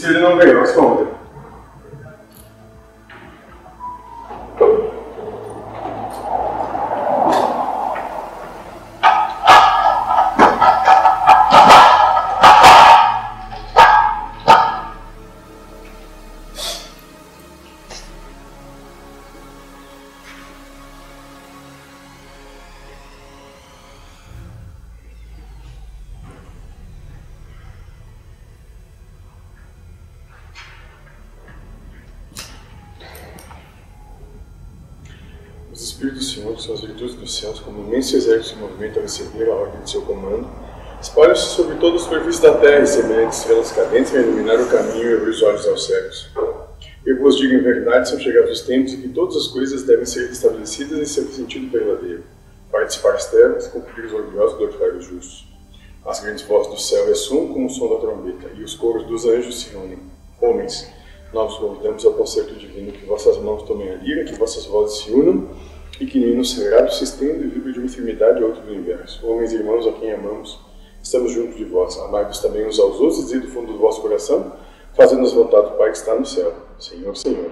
se ele não veio, responda. Os Espíritos do Senhor, são as virtudes dos céus, como imenso exército se movimenta a receber a ordem de seu comando, espalham-se sobre toda a superfície da terra, e semelhantes estrelas cadentes, a iluminar o caminho e abrir os olhos aos cegos. Eu vos digo em verdade, são chegados os tempos em que todas as coisas devem ser estabelecidas em seu sentido verdadeiro. Participar as trevas, cumprir os orgulhosos, glorificar os justos. As grandes vozes do céu ressoam como o som da trombeta, e os coros dos anjos se unem. Homens, nós convidamos ao concerto divino que vossas mãos tomem a lira, que vossas vozes se unam e que no hino sagrado se estenda e vibre de uma enfermidade a outro do universo. Homens e irmãos a quem amamos, estamos juntos de vós. Amai-vos também uns aos outros e do fundo do vosso coração, fazendo-nos vontade do Pai que está no céu. Senhor, Senhor,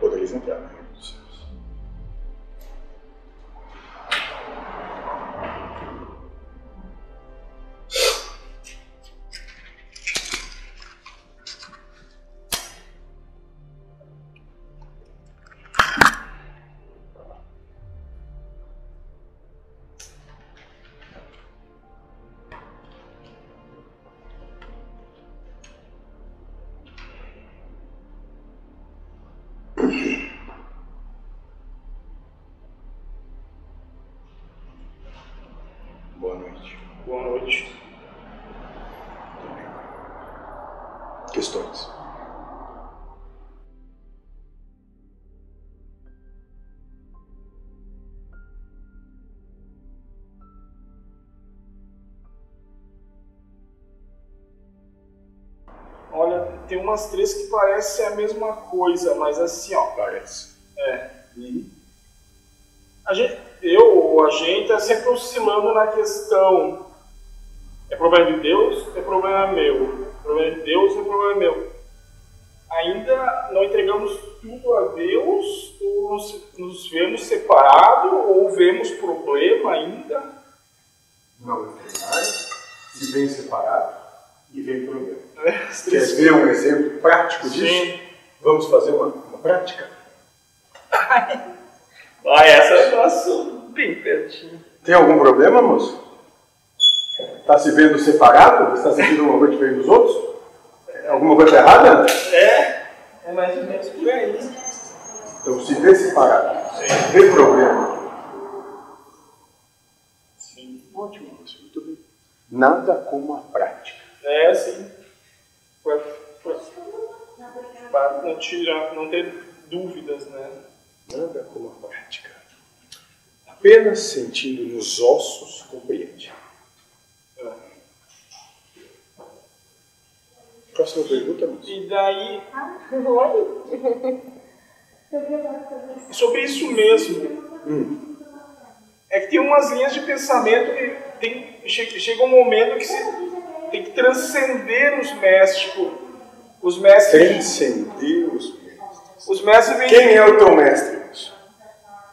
podereis entrar tem umas três que parecem a mesma coisa, mas assim, ó. Parece. É. A gente, eu ou a gente é sempre oscilando na questão. É problema de Deus? É problema meu. É problema de Deus? É problema meu. Ainda não entregamos tudo a Deus, ou nos, nos vemos separados, ou vemos problema ainda. Não entregar, se vem separado e vem problema. É, Quer ver um exemplo prático disso? Sim. Vamos fazer uma, uma prática? Ah, essa eu faço bem pertinho. Tem algum problema, moço? Está se vendo separado? Está sentindo uma coisa diferente dos outros? É Alguma coisa errada? É, é mais ou menos por aí. Então, se vê separado, vê problema. Sim. Ótimo, moço, muito bem. Nada como a prática. É, sim. Pra, pra, pra não tirar, não ter dúvidas, né? Nada como a prática. Apenas sentindo nos ossos compreende. É. Próxima pergunta, moço. E daí, Oi? sobre isso mesmo, Hum. é que tem umas linhas de pensamento que tem, che- chega um momento que que transcender os mestres, tipo, os mestres, Transcender os mestres. os mestres vêm Quem é o teu mestre,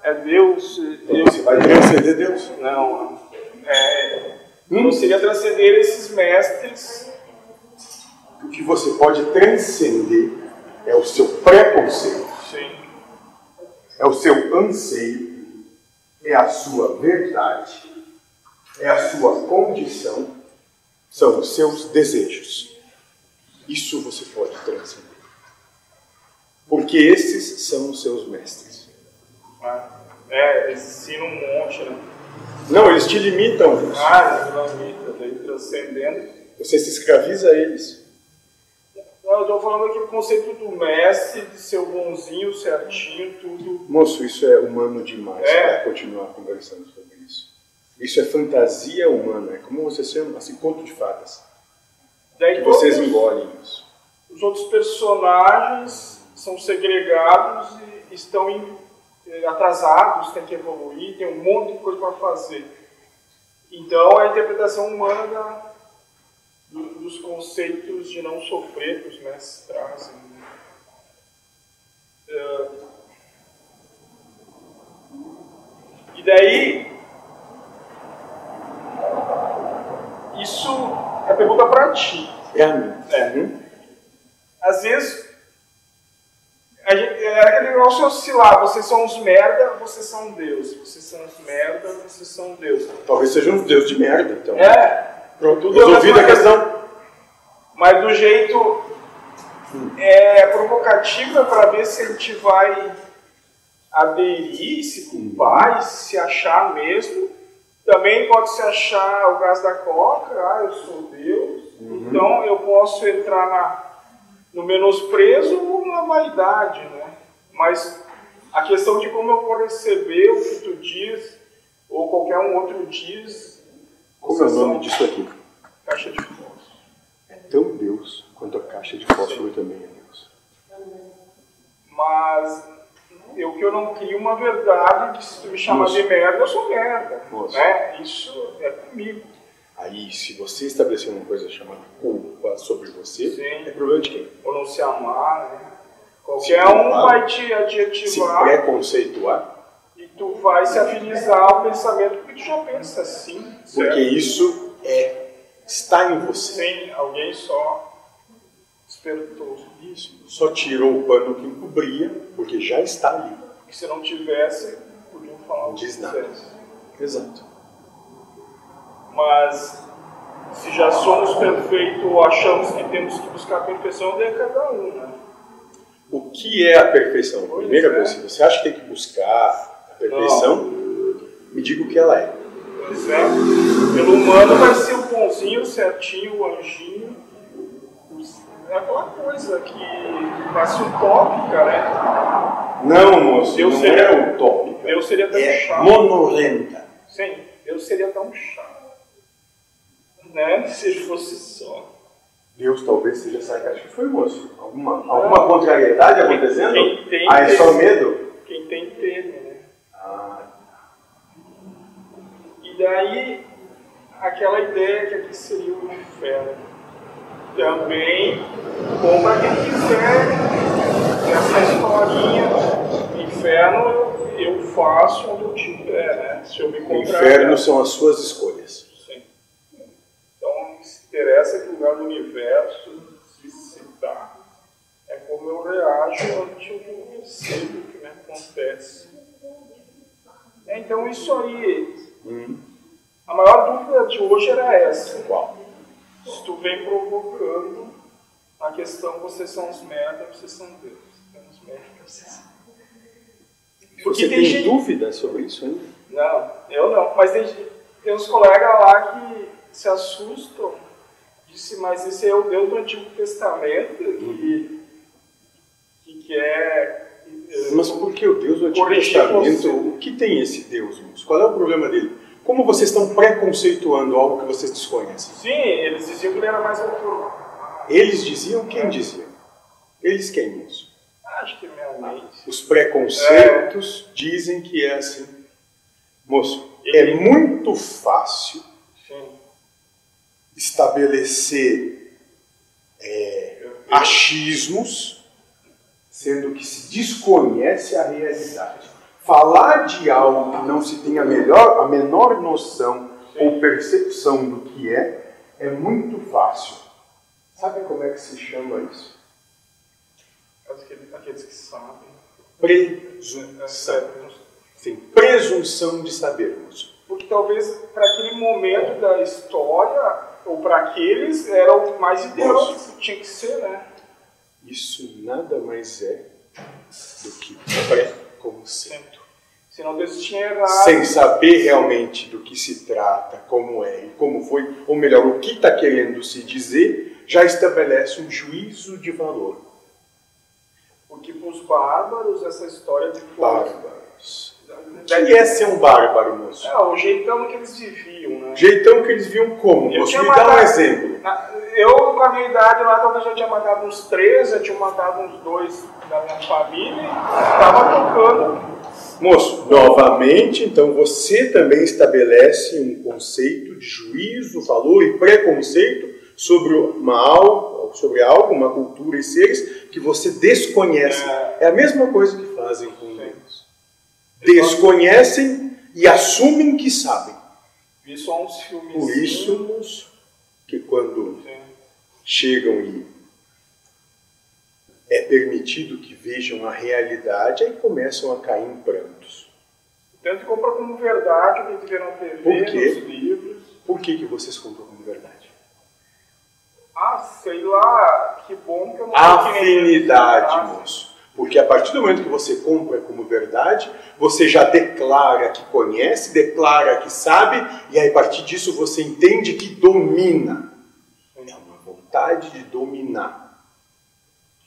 é Deus, Então Deus, você vai transcender Deus. não, é, não seria transcender esses mestres, O que você pode transcender é o seu preconceito, sim, é o seu anseio, é a sua verdade, é a sua condição, são os seus desejos. Isso você pode transcender. Porque esses são os seus mestres. Ah, é, eles ensinam um monte, né? Não, eles te limitam. Ah, economita, daí transcendendo. Você se escraviza a eles. Não, eu estou falando aqui o conceito do mestre, de ser bonzinho, certinho, tudo. Moço, isso é humano demais É. para continuar conversando sobre isso. É fantasia humana, é como você chama, assim, conto de fadas. Daí Que vocês todos engolem isso. os outros personagens são segregados e estão em- eh, atrasados, tem que evoluir, tem um monte de coisa para fazer. Então, a interpretação humana da, do, dos conceitos de não sofrer que os mestres trazem. Uh, e daí, isso é pergunta para ti. É a mim. É. Às vezes, a gente, é aquele negócio oscilar. Vocês são os merda, vocês são Deus. Vocês são os merda, vocês são Deus. Talvez sejam uns Deus de merda, então. É. Pronto, tudo resolvida a questão. Mas do jeito é, provocativo é para ver se a gente vai aderir, se culpar e se achar mesmo. Também pode se achar o gás da coca, ah, eu sou Deus. Uhum. Então eu posso entrar na, no menosprezo ou na vaidade, né? Mas a questão de como eu vou receber o que tu diz, ou qualquer um outro diz. Como é o nome disso aqui? Caixa de fósforo. É tão Deus quanto a caixa de fósforo Sim. também é Deus. Mas eu que eu não crio uma verdade que se tu me chamar de merda, eu sou merda. Né? Isso é comigo. Aí, se você estabelecer uma coisa chamada culpa sobre você, Sim. é problema de quem? Ou não se amar, né? Qualquer um vai te adjetivar. Se preconceituar. E tu vai se afinizar ao pensamento porque tu já pensa assim. Certo? Porque isso é, está em você. Sim, alguém só despertou. Isso. Só tirou o pano que encobria, porque já está ali. Porque se não tivesse, podiam falar Não diz nada. Exato. Mas se já somos perfeitos ou achamos que temos que buscar a perfeição, daí é cada um, né? O que é a perfeição? Pois Primeira é. coisa, se você acha que tem que buscar a perfeição, me diga o que ela é. Pois é. Pelo humano vai ser o bonzinho, o certinho, o anjinho. É aquela coisa que ser utópica, né? Não, moço, Deus não seria- é utópica. Deus seria tão É chato. monorenta. Sim, Deus seria tão chato. Né? Se fosse só. Deus talvez seja sarcástico. Foi, moço? Alguma, alguma contrariedade acontecendo? Quem tem, ah, é só medo? Quem tem teme, né? Ah, E daí, aquela ideia que aqui seria o inferno. Também, bom para quem quiser, essa historinha, inferno eu faço onde eu tiver, né? Se eu me o encontrar. inferno são as suas escolhas. Sim. Então, se interessa que lugar do universo se citar é como eu reajo ante o que eu que me acontece. É, então, isso aí, Hum. a maior dúvida de hoje era essa. Qual? Se tu vem provocando a questão, vocês são os merda, vocês são Deus. São os merda, vocês Porque Você tem tem gente- dúvida sobre isso ainda? Não, eu não. Mas tem, tem uns colegas lá que se assustam. Disse, mas esse é o Deus do Antigo Testamento que, que quer. eh, Mas por que o Deus do Antigo Testamento? O que tem esse Deus? Qual é o problema dele? Como vocês estão preconceituando algo que vocês desconhecem? Sim, eles diziam que ele era mais reformado. Eles diziam quem dizia? Eles quem, moço? Acho que é minha mente. Os preconceitos dizem que é assim. Moço, é Ele- muito fácil Sim. estabelecer é, achismos, sendo que se desconhece a realidade. Falar de algo que não se tem a, melhor, a menor noção ou percepção do que é, é muito fácil. Sabe como é que se chama isso? Aqueles, que sabem. Presunção. É, Sim, presunção de sabermos. Porque talvez para aquele momento da história, ou para aqueles, era o mais ideal que tinha que ser, né? Isso nada mais é do que preconceito. Senão Deus tinha errado. Sem saber realmente do que se trata, como é e como foi, ou melhor, o que está querendo se dizer, já estabelece um juízo de valor. Porque para os bárbaros, essa história de Bárbaros. O que é ser um bárbaro, moço? É, o jeitão que eles viviam, né? Jeitão que eles viam como? Eu Moço, me dá um matado- exemplo. Na- Eu, com a minha idade lá, talvez eu tinha matado uns três, eu tinha matado uns dois da minha família, estava tocando Moço, novamente, então você também estabelece um conceito de juízo, valor e preconceito sobre uma algo, sobre algo, uma cultura e seres que você desconhece. É a mesma coisa que fazem com Deus. Desconhecem e assumem que sabem. Por isso, que quando Sim. chegam e é permitido que vejam a realidade, aí começam a cair em prantos. Tanto compra como verdade o que vê na TV, Por quê? nos livros. Por que, que vocês compram como verdade? Ah, sei lá, que bom que eu não Afinidade, moço. Porque a partir do momento que você compra como verdade, você já declara que conhece, declara que sabe, e aí a partir disso você entende que domina. É uma vontade de dominar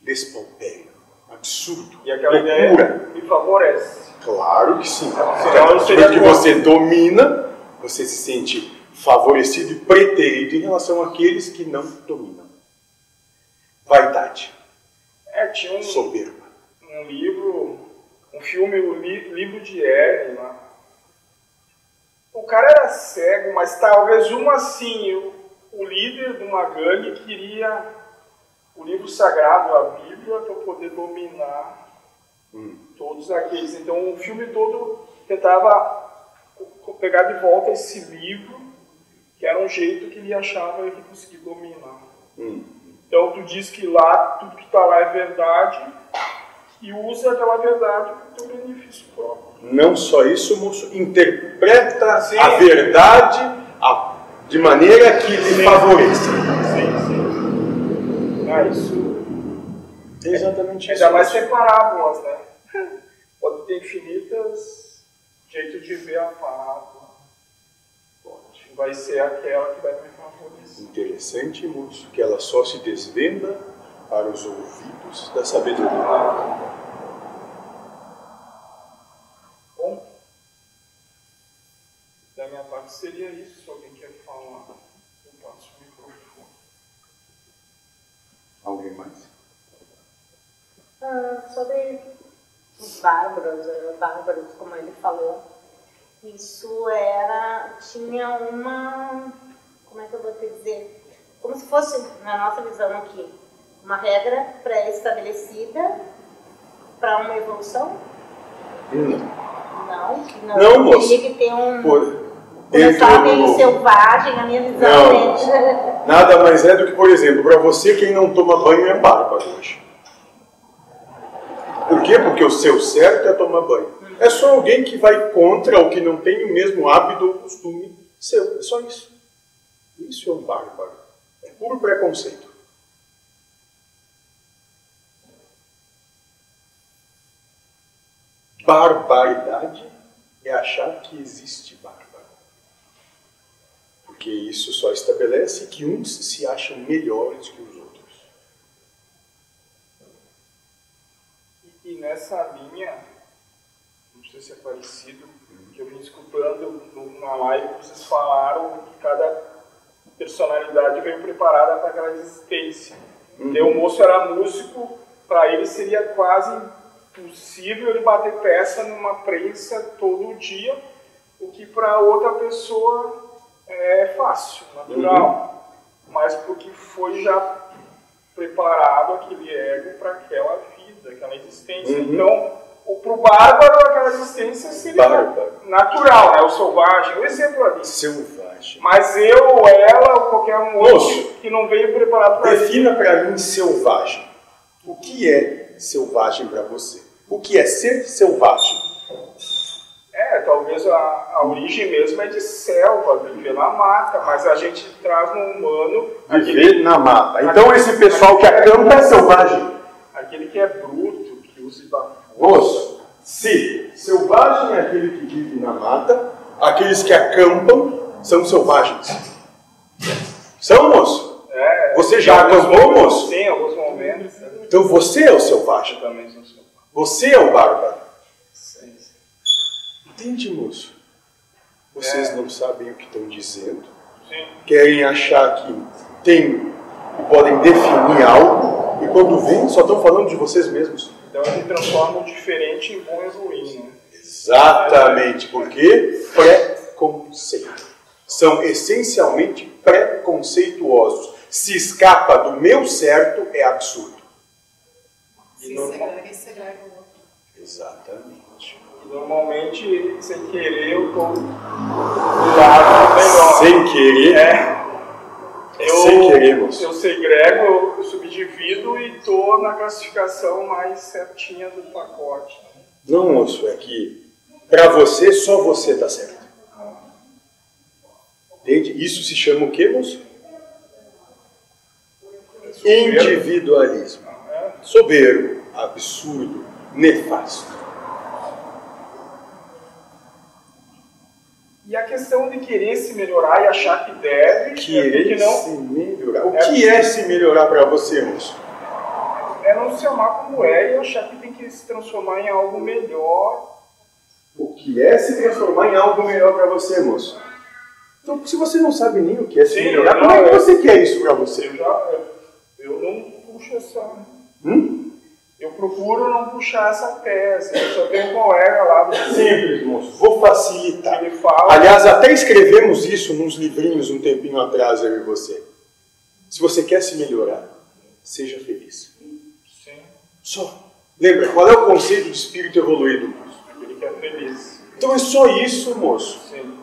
despautério, absurdo. E aquela loucura. me favorece. Claro que sim. Senão, que você domina, você se sente favorecido e preterido em relação àqueles que não dominam. Vaidade. É, tinha um, soberba. Um livro, um filme, o li, livro de lá. O cara era cego, mas talvez uma assim, o, o líder de uma gangue queria o livro sagrado, a Bíblia, para poder dominar hum. todos aqueles. Então o filme todo tentava pegar de volta esse livro, que era um jeito que ele achava que conseguia dominar. Hum. Então tu diz que lá, tudo que está lá é verdade, e usa aquela verdade para o teu benefício próprio. Não só isso, moço, interpreta Sim. a verdade de maneira que lhe favoreça. Ah, isso. É exatamente é, isso. Ainda mais ser parábolas, né? Pode ter infinitas jeitos de ver a parábola. Pode. Vai ser aquela que vai me favorecer. Interessante, moço, que ela só se desvenda para os ouvidos da sabedoria. Ah. Bom, da minha parte seria isso. Se alguém quer falar, eu passo o microfone. Alguém mais? Ah, sobre os bárbaros, eh, bárbaros, como ele falou, isso era. tinha uma. como é que eu vou te dizer? Como se fosse, na nossa visão aqui, uma regra pré-estabelecida para uma evolução? Não. Não, não. Não, moço. Teria que ter um. Por Começar meio selvagem, a minha visão. Não, nada mais é do que, por exemplo, para você quem não toma banho é bárbaro hoje. Por quê? Porque o seu certo é tomar banho. É só alguém que vai contra ou que não tem o mesmo hábito ou costume seu. É só isso. Isso é um bárbaro. É puro preconceito. Barbaridade é achar que existe bárbaro porque isso só estabelece que uns se acham melhores que os outros. E, e nessa linha, não sei se é parecido, que eu vim escutando numa live que vocês falaram que cada personalidade veio preparada para aquela existência. Uhum. Então, o moço era músico, para ele seria quase impossível ele bater peça numa prensa todo dia, o que para outra pessoa é fácil, natural, uhum. mas porque foi já preparado aquele ego para aquela vida, aquela existência. Uhum. Então, para o bárbaro, aquela existência seria bárbaro. natural, né? o selvagem, o exemplo ali. Selvagem. Mas eu, ela, ou qualquer um outro que não veio preparado para Defina para mim selvagem. O que é selvagem para você? O que é ser selvagem? É, talvez a, a origem mesmo é de selva, viver na mata, mas a gente traz no humano. Viver aquele, na mata. Então aquele, esse pessoal que acampa é selvagem. Aquele que é Moço, se selvagem é aquele que vive na mata, aqueles que acampam são selvagens. São, moço? É, você já acampou, moço? Sim, alguns momentos. Então você é o selvagem. Eu também sou selvagem. Você é o bárbaro. Entende, moço? Vocês é. não sabem o que estão dizendo. Sim. Querem achar que tem, que podem definir algo, e quando vêm, só estão falando de vocês mesmos. Então eles transformam o diferente em bom e ruim, né? Exatamente, porque preconceito. São essencialmente preconceituosos. Se escapa do meu certo, é absurdo. Se e segrega o outro. Exatamente. E normalmente, sem querer, eu tô do lado melhor. Sem querer, É. Eu, sem querer, moço. eu segrego, eu subdivido e tô na classificação mais certinha do pacote. Não, moço, é que para você, só você está certo. Entende? Isso se chama o quê, moço? Individualismo. É. Soberbo, absurdo, nefasto. E a questão de querer se melhorar e achar que deve, é Querer porque não, se melhorar. O que é se melhorar para você, moço? é não se amar como é e achar que tem que se transformar em algo melhor. O que é se transformar em algo melhor para você, moço? Então, se você não sabe nem o que é se Sim, melhorar, como é que é- você quer isso para você? Eu já eu não puxo essa. Hum? Eu procuro não puxar essa tese. Eu só tenho um colega lá do Simples, moço. Vou facilitar. ele fala. Aliás, até escrevemos isso nos livrinhos um tempinho atrás, eu e você. Se você quer se melhorar, seja feliz. Sim, Só. Lembra, qual é o conceito de espírito evoluído, moço? ele quer feliz. Então é só isso, moço. Sim.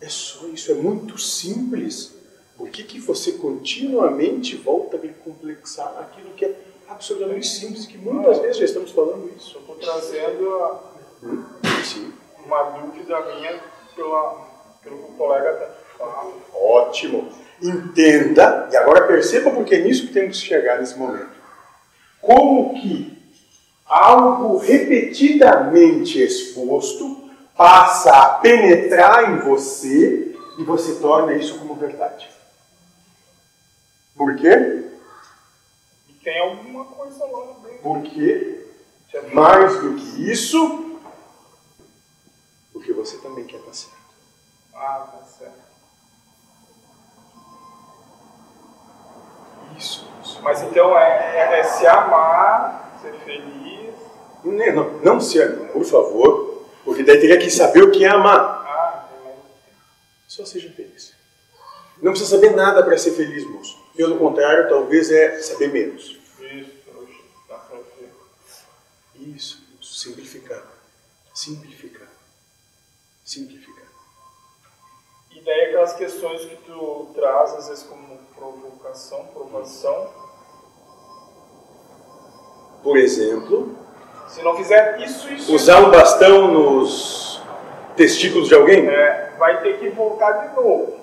É só isso, é muito simples. Por que, que você continuamente volta a complexar aquilo que é absolutamente simples, que muitas vezes já estamos falando isso? Só estou trazendo a- Hum? Uma dúvida minha pela, pelo que o colega tá fala. Ótimo. Entenda, e agora perceba porque é nisso que temos que chegar nesse momento. Como que algo repetidamente exposto passa a penetrar em você e você torna isso como verdade. Por quê? Tem alguma coisa lá dentro. Porque, mais do que isso, porque você também quer estar certo. Ah, tá certo. Isso. isso. Mas então é, é- é se amar, ser feliz. Não, não, não se ame, por favor, porque daí teria que saber o que é amar. Ah, mais- Só seja feliz. Não precisa saber nada para ser feliz, moço. Pelo contrário, talvez é saber menos. isso, hoje dá pra ver. Isso, simplificar. Simplificar. Simplificar. E daí aquelas questões que tu traz, às vezes, como provocação, provação. Por exemplo, Se não fizer isso, isso, usar um bastão nos testículos de alguém? é, vai ter que voltar de novo.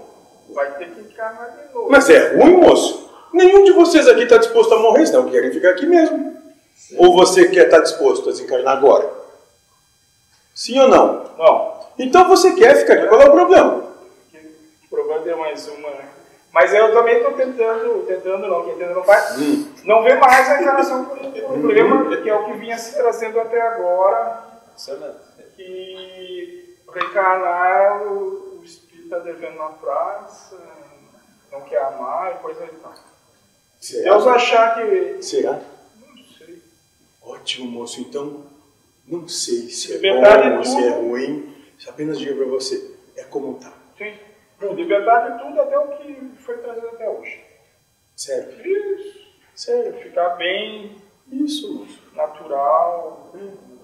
Vai ter que encarnar de novo. Mas é ruim, moço. Nenhum de vocês aqui está disposto a morrer, senão querem ficar aqui mesmo. Ou você quer estar disposto a desencarnar agora? Sim ou não? Não, Então você quer ficar aqui, qual é o problema? que provando é mais uma, né? Mas eu também estou tentando, tentando não, quem tenta não faz, Hum. não vê mais a encarnação como um problema, que é o que vinha se trazendo até agora, que reencarnar o, o espírito está devendo na praça, não quer amar e coisa e tal. Deus achar que. Será? Ótimo, moço. Então, não sei se é Liberdade bom é ou se é ruim. Apenas diga para você, é como tá. Sim. Liberdade de tudo até o que foi trazido até hoje. Sério. Isso. Sério. Ficar bem Isso, moço. natural.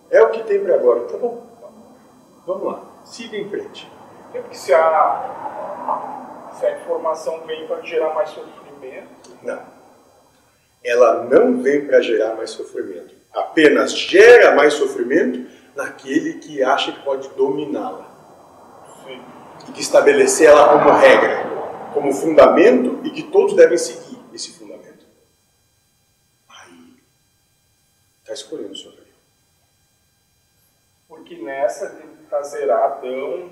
É o que tem para agora, tá bom? Vamos lá. Siga em frente. Porque se a, se a informação vem para gerar mais sofrimento, Não. Ela não vem para gerar mais sofrimento. Apenas gera mais sofrimento naquele que acha que pode dominá-la. E que estabelecer ela como regra, como fundamento e que todos devem seguir esse fundamento. Aí, está escolhendo sofrer. porque nessa de fazer Adão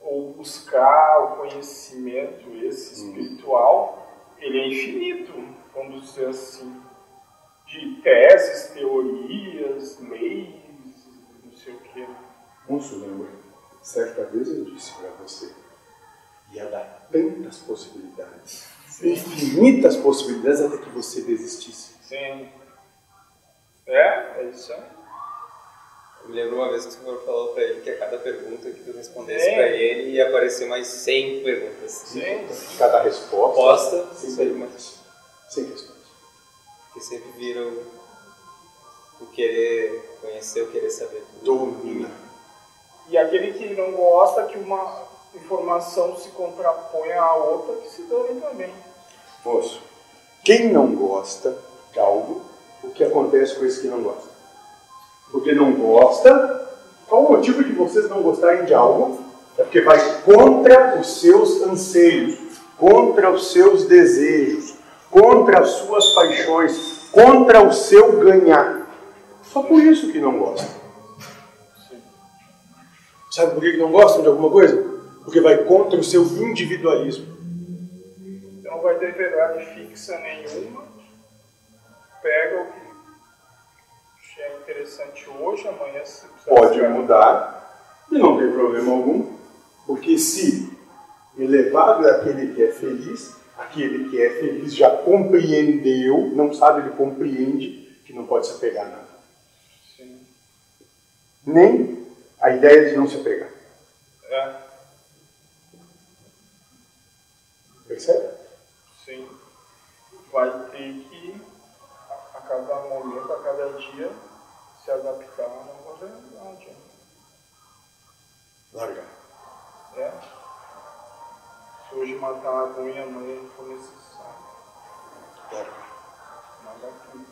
ou buscar o conhecimento esse espiritual, ele é infinito, vamos dizer assim, de teses, teorias, leis, não sei o quê. Moço, lembra? Certa vez eu disse para você, ia dar tantas possibilidades, infinitas possibilidades até que você desistisse. Sim. É, é isso aí. Eu me lembro uma vez que o senhor falou para ele que a cada pergunta que tu respondesse para ele ia aparecer mais 100 perguntas. Sim. Cada resposta. Resposta, sim, perguntas. Sem questões. Que sempre viram o querer conhecer, o querer saber tudo. Domina. E aquele que não gosta que uma informação se contrapõe à outra, que se dane também. Moço, quem não gosta de algo, o que acontece com esse que não gosta? Porque não gosta, qual o motivo de vocês não gostarem de algo? É porque vai contra os seus anseios, contra os seus desejos, contra as suas paixões, contra o seu ganhar. Só por isso que não gosta. Sabe por que não gostam de alguma coisa? Porque vai contra o seu individualismo. Então não vai ter verdade fixa nenhuma. Pega o que é interessante hoje, amanhã se Pode mudar e não tem problema algum. Porque se elevado é aquele que é feliz, aquele que é feliz já compreendeu, não sabe, ele compreende que não pode se apegar a nada. Sim. Nem a ideia de não se apegar. É. Percebe? Sim. Vai ter que, a cada momento, a cada dia, se adaptar a uma modernidade. Largar. É. Hoje matar a unha, amanhã for necessário. Largar. Largar tudo.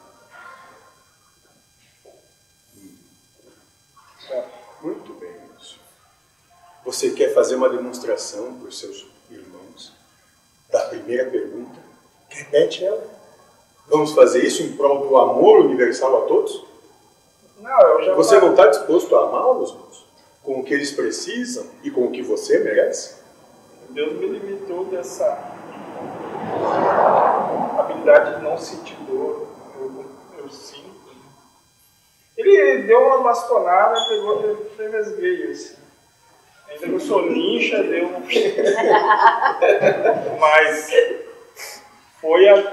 Muito bem, moço. Você quer fazer uma demonstração para os seus irmãos da primeira pergunta? Repete ela. Vamos fazer isso em prol do amor universal a todos? Não, eu já Você não está disposto a amá-los? Com o que eles precisam e com o que você merece? Deus me limitou dessa habilidade de não sentir dor. Eu, eu sinto ele deu uma bastonada, pegou, teve as veias. Ainda eu sou ninja, deu. Mas foi a...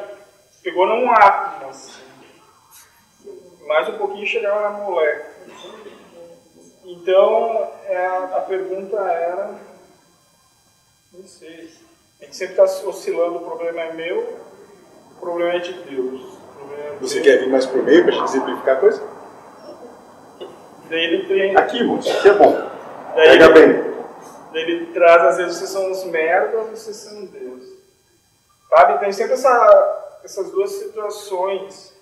pegou num átomo, assim. Mais um pouquinho chegava na molécula. Então, é, a pergunta era... Não sei. A gente sempre está oscilando, o problema é meu, o problema é de Deus. É Você quer vir mais pro meio para exemplificar a coisa? Daí ele tem... Aqui, é bom. Daí Pega ele, bem. Daí ele traz, às vezes, vocês são uns merda ou vocês são Deus. Sabe? Tem sempre essa, essas duas situações.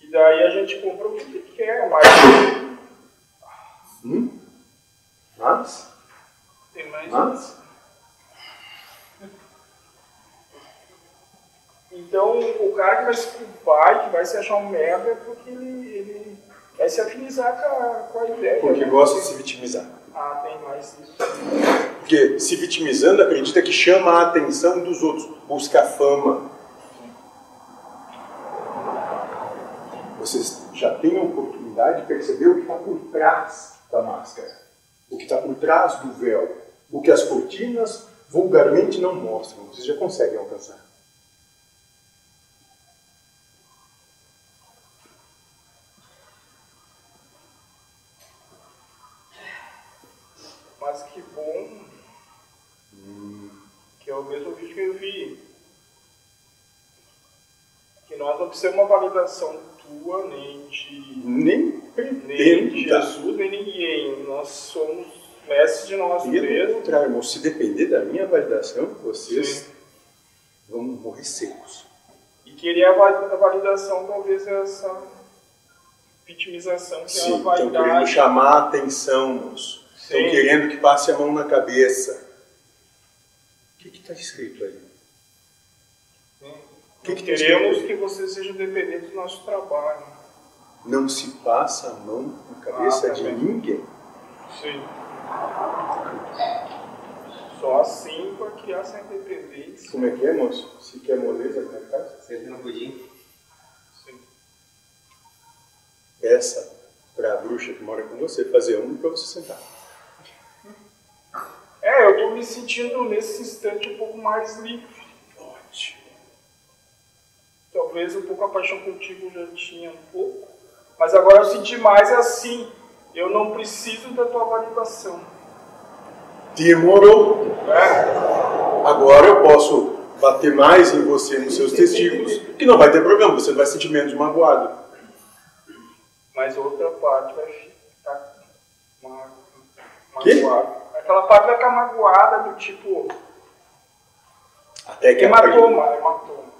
E daí a gente compra o que quer, mas. Hum? Mas? Tem mais. Mas? Então, o cara que vai se culpar, que vai se achar um merda, é porque ele, ele é se afinizar com a, com a ideia. Porque né? gosta de se vitimizar. Ah, tem mais isso. Porque se vitimizando acredita que chama a atenção dos outros, busca fama. Vocês já têm a oportunidade de perceber o que está por trás da máscara, o que está por trás do véu, o que as cortinas vulgarmente não mostram. Vocês já conseguem alcançar. Mas que bom que é o mesmo vídeo que eu vi. Que nós não precisamos uma validação tua, nem de, nem, nem de Jesus, nem ninguém. Nós somos mestres de nós mesmos. Pelo contrário, irmão, se depender da minha validação, vocês Sim. vão morrer secos. E querer a validação, talvez, é essa vitimização que Sim, ela vai então dar. chamar a atenção, moço. Estão querendo que passe a mão na cabeça. O que está escrito aí? Que, que queremos que você seja dependente do nosso trabalho. Não se passa a mão na cabeça ah, de ninguém. Sim. Só assim para criar essa independência. Como é que é, moço? Se quer moleza, na casa? Senta no pudim. Sim. Peça para a bruxa que mora com você fazer um para você sentar. Eu me sentindo nesse instante um pouco mais livre. Ótimo. Talvez um pouco a paixão contigo já tinha um pouco, mas agora eu senti mais assim. eu não preciso da tua validação. Demorou. É, Agora eu posso bater mais em você nos seus testículos, que não vai ter problema, você não vai sentir menos magoado. mas outra parte vai ficar ma- Quê? Aquela vai ficar magoada do tipo Até que hematoma, hematoma.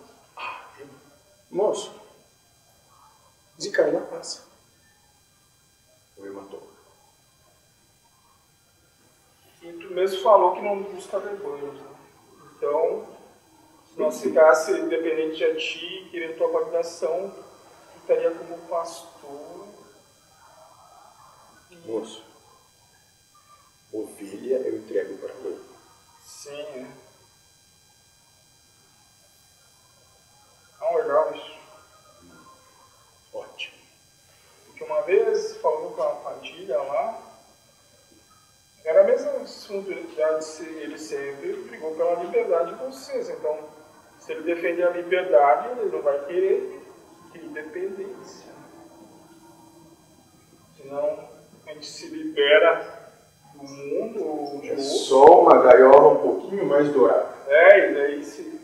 Moço, desencarna na praça. O hematoma. E tu mesmo falou que não busca rebanhos. Né? Então, se não ficasse dependente de ti, querendo tua validação, tu estaria como pastor. Moço, ovelha eu entrego para lobo. Sim, é. Não, legal isso. Ótimo. Porque uma vez, falando com a Padilha lá, era o mesmo assunto, de se- ele sempre brigou pela liberdade de vocês. Então, se ele defende a liberdade, ele não vai querer independência. Senão, a gente se libera do mundo, de É outro, só uma gaiola um pouquinho mais dourada. é, e daí se,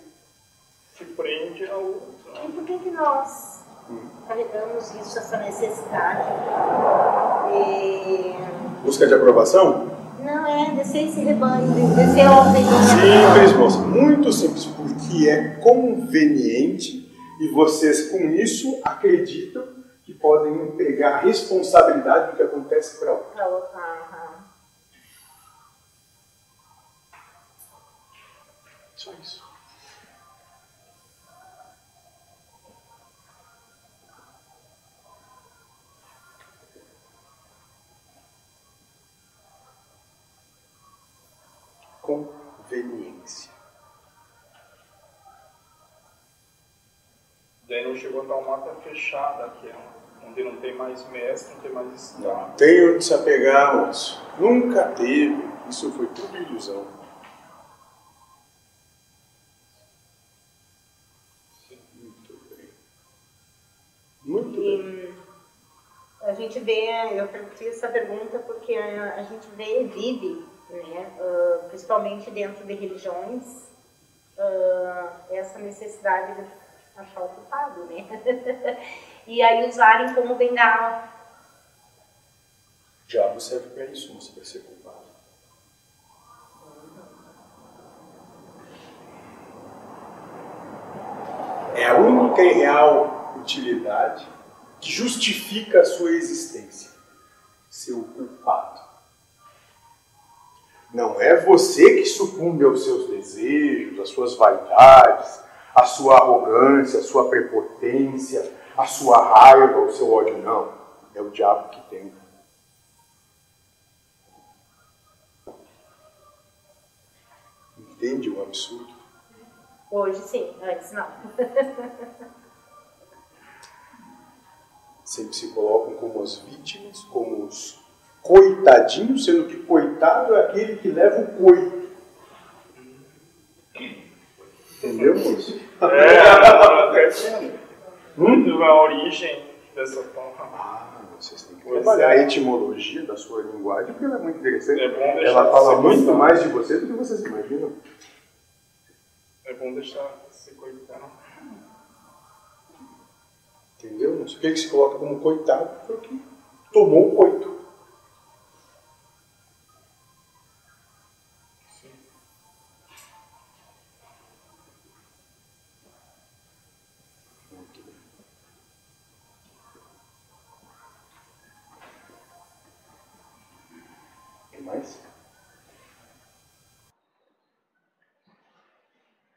se prende ao outro. E por que, que nós carregamos isso, essa necessidade de... Busca de aprovação? Não, é descer esse rebanho, descer a ovelhinha. Simples, moça. Muito simples, porque é conveniente e vocês com isso acreditam que podem pegar a responsabilidade do que acontece para outra. Pra outra, Só isso. Conveniência. Daí não chegou a uma mata fechada aquela, onde não tem mais mestre, não tem mais Não estado. tem onde se apegar, moço. Nunca teve. Isso foi tudo ilusão. Muito bem. Muito bem. E a gente vê, eu fiz essa pergunta porque a, gente vê, vive, né, ah, principalmente dentro de religiões, ah, essa necessidade de achar o culpado, né? e aí usarem como bengala. O diabo serve para isso, moço, para ser culpado. É a única e real utilidade que justifica a sua existência. Ser o culpado. Não é você que sucumbe aos seus desejos, às suas vaidades, à sua arrogância, à sua prepotência, à sua raiva, ao seu ódio, não. É o diabo que tem. Entende o absurdo? Hoje sim, antes não. Sempre se colocam como as vítimas, como os coitadinhos, sendo que coitado é aquele que leva o coito. Entendeu, moço? É, muito a origem dessa palavra. Ah, vocês têm que Pois trabalhar é. a etimologia da sua linguagem, porque ela é muito interessante. É ela fala muito cristão. mais de você do que vocês imaginam. É bom deixar se coitado. Entendeu? moço? Aquele que se coloca como coitado foi o que tomou o coito. O que mais?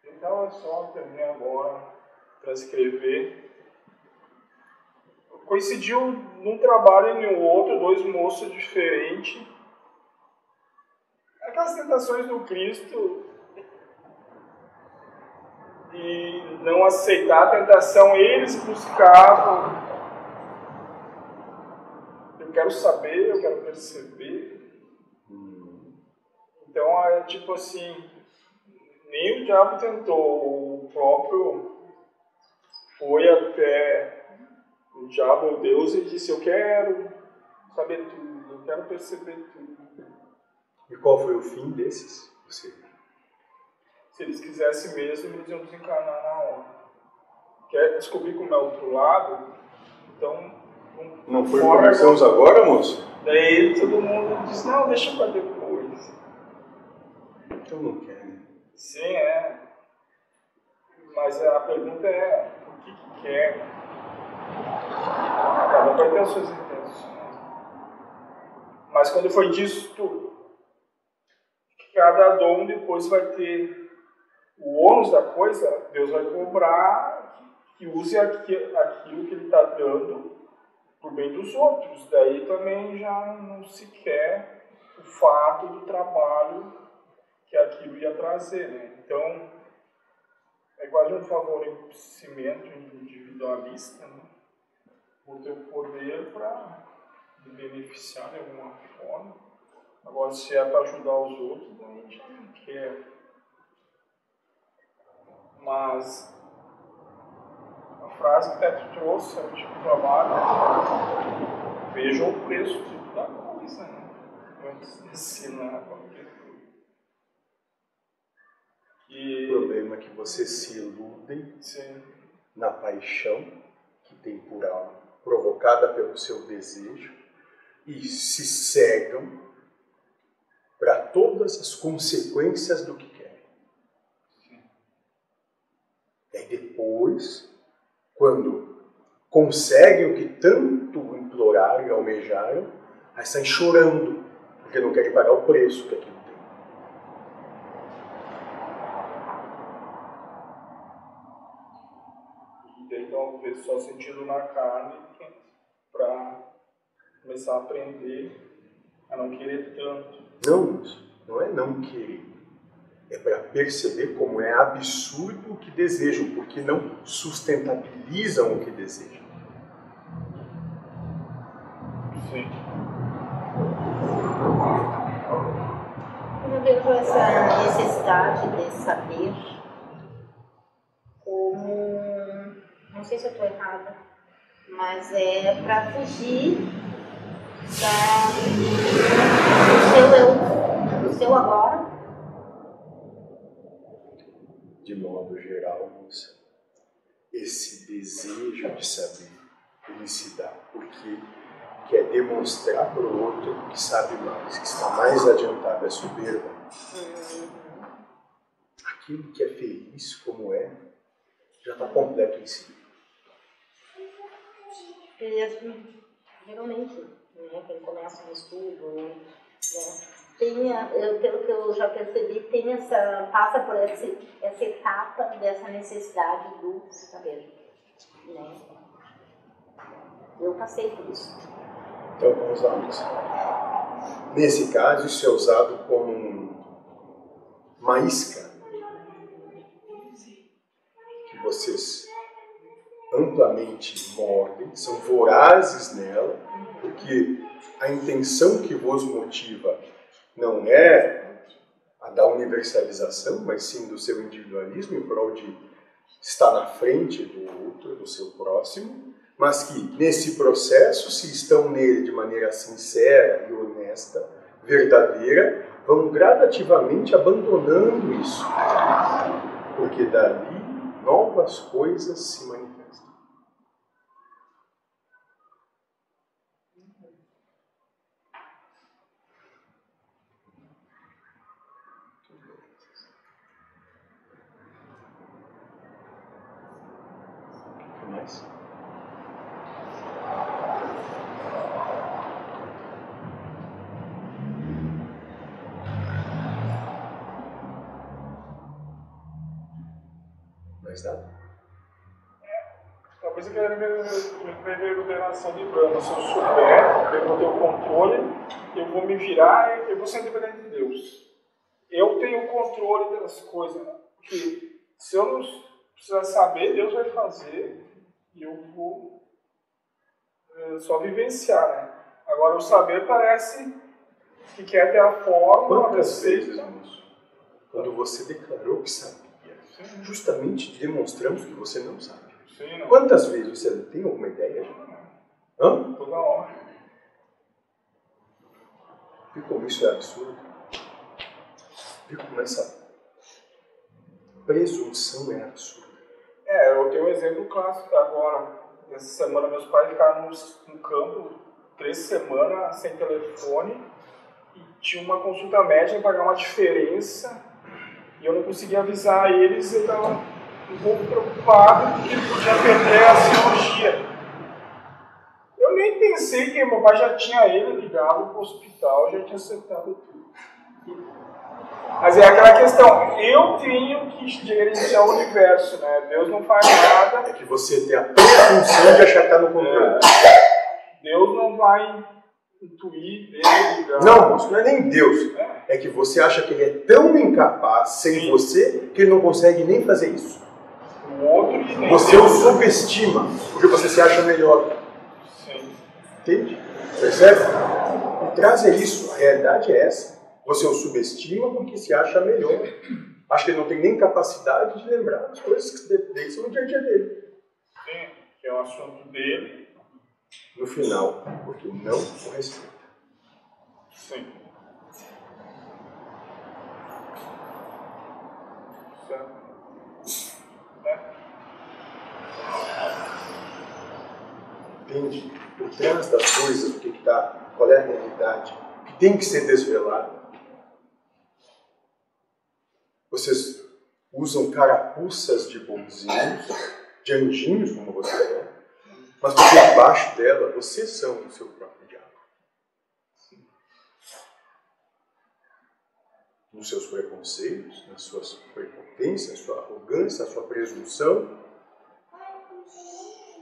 Então é só terminei agora para escrever. Coincidiu num trabalho e no outro, dois moços diferentes. Aquelas tentações do Cristo e não aceitar a tentação, eles buscavam. Eu quero saber, eu quero perceber. Então é tipo assim, nem o diabo tentou, o próprio foi até o diabo ou Deus e disse, eu quero saber tudo. Eu quero perceber tudo. E qual foi o fim desses? Você Se eles quisessem mesmo, eles iam desencarnar na hora. Quer descobrir como é o outro lado? Então. vamos Não foi o que fora conversamos agora, moço? Daí todo mundo diz: não, deixa pra depois. então não quer, né? Sim, é. Mas a pergunta é: por que, que quer? Cada um vai ter as suas intenções. Mas quando foi dito que cada dom depois vai ter o ônus da coisa, Deus vai cobrar que use aqui- aquilo que ele está dando por bem dos outros. Daí também já não se quer o fato do trabalho que aquilo ia trazer. Né? Então, é quase um favorecimento individualista, né? O teu poder para me beneficiar de alguma forma. Agora, se é para ajudar os outros, a gente não quer. Mas a frase que até trouxe, é o tipo de trabalho, veja o preço de toda coisa, né? Antes de ensinar qualquer coisa. O E, problema é que você se iludem na paixão que tem por algo, provocada pelo seu desejo, e se cegam para todas as consequências do que querem. E depois, quando conseguem o que tanto imploraram e almejaram, aí saem chorando, porque não querem pagar o preço que aquilo tem. e daí então ver só sentido na carne para começar a aprender a não querer tanto. Não, não é não querer. É para perceber como é absurdo o que desejam, porque não sustentabilizam o que desejam. Sim. Eu vejo essa necessidade de saber como. Não sei se eu estou errada, mas é para fugir da, do seu eu, do seu agora. De modo geral, moça, esse desejo de saber, ele se dá porque quer demonstrar para o outro que sabe mais, que está mais adiantado, é soberba. Aquilo que é feliz como é, já está completo em si. E, assim, geralmente, né, quem começa um estudo, né, tem, eu, pelo que eu já percebi, tem essa, passa por esse, essa etapa dessa necessidade do saber. Né? Eu passei por isso. Então vamos lá. Nesse caso, isso é usado como um- uma isca que vocês amplamente mordem, são vorazes nela, porque a intenção que vos motiva não é a da universalização, mas sim do seu individualismo em prol de estar na frente do outro, do seu próximo, mas que nesse processo, se estão nele de maneira sincera e honesta, verdadeira, vão gradativamente abandonando isso, porque dali novas coisas se manifestam. O que mais? Mais nada? Talvez eu queira de Brahma. Se eu souber, eu vou ter o controle, eu vou me virar, eu vou ser independente de Deus. Eu tenho o controle das coisas. Porque se eu não precisar saber, Deus vai fazer e eu vou é, só vivenciar, né? Agora, o saber parece que quer ter a forma, Quantas vezes, moço, quando você declarou que sabia, justamente demonstramos que você não sabe. Sim, não. Quantas vezes você tem alguma ideia? Hã? Toda hora. Viu como isso é absurdo? Viu como essa presunção é absurda? É, eu tenho um exemplo clássico agora. Essa semana meus pais ficaram no, campo três semanas sem telefone e tinha uma consulta médica para pagar uma diferença e eu não conseguia avisar eles, eu estava um pouco preocupado porque podia perder a cirurgia. Pensei que meu pai já tinha ele ligado para o hospital, já tinha acertado tudo. Mas é aquela questão, eu tenho que gerenciar o universo, né? Deus não faz nada. É que você tem a presunção de achar que está no controle. Deus não vai intuir, dele ligar. Não, isso não é nem Deus. É que você acha que ele é tão incapaz sem Sim. você que ele não consegue nem fazer isso. O outro e nem Você o Deus. subestima porque você se acha melhor. Entende? Percebe? E trazer isso, a realidade é essa. Você o subestima porque se acha melhor. Acho que ele não tem nem capacidade de lembrar as coisas que dele são no dia a dia dele. Sim, que é o assunto dele. No final, porque não o respeita. Sim. Certo. Entende? Por trás das coisas, o que está, qual é a realidade, que tem que ser desvelado. Vocês usam carapuças de bonzinhos, de anjinhos, como você é, mas por debaixo dela, vocês são o seu próprio diabo. Nos seus preconceitos, nas suas prepotências, sua arrogância, sua presunção,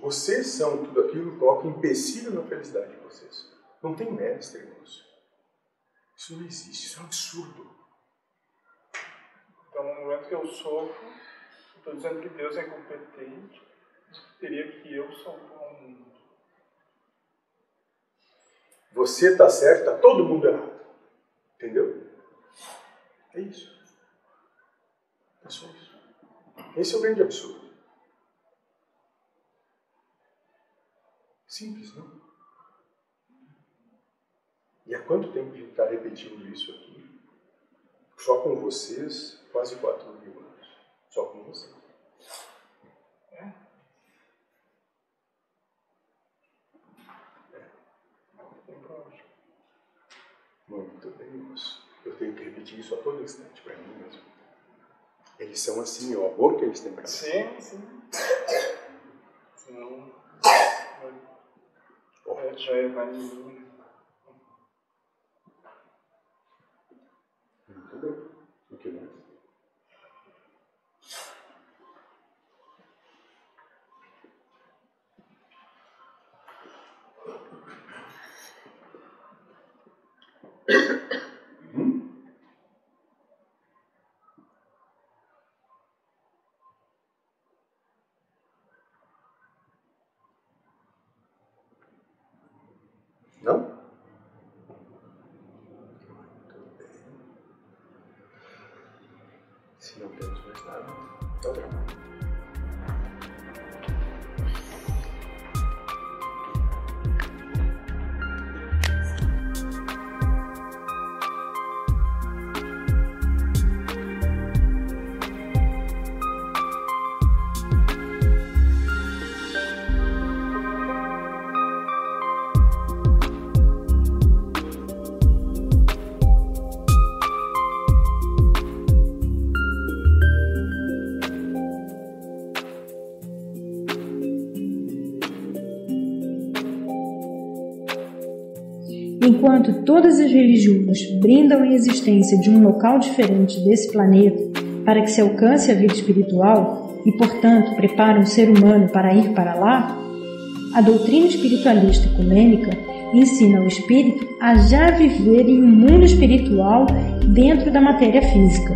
vocês são tudo aquilo que coloca empecilho na felicidade de vocês. Não tem mestre nisso. Isso não existe, isso é um absurdo. Então, no momento que eu sofro, estou dizendo que Deus é incompetente, teria que eu salvar o mundo. Você está certo, está todo mundo errado. Entendeu? É isso. É só isso. Esse é o grande absurdo. Simples, não? E há quanto tempo a gente está repetindo isso aqui? Só com vocês, quase 4 mil anos. Só com vocês. Tem problema. Muito bem, moço. Eu tenho que repetir isso a todo instante para mim mesmo. Eles são assim, o amor que eles têm para mim. Sim, sim. Senão. É, já é, Enquanto todas as religiões brindam a existência de um local diferente desse planeta para que se alcance a vida espiritual e, portanto, preparam o ser humano para ir para lá, a doutrina espiritualista ecumênica ensina o espírito a já viver em um mundo espiritual dentro da matéria física,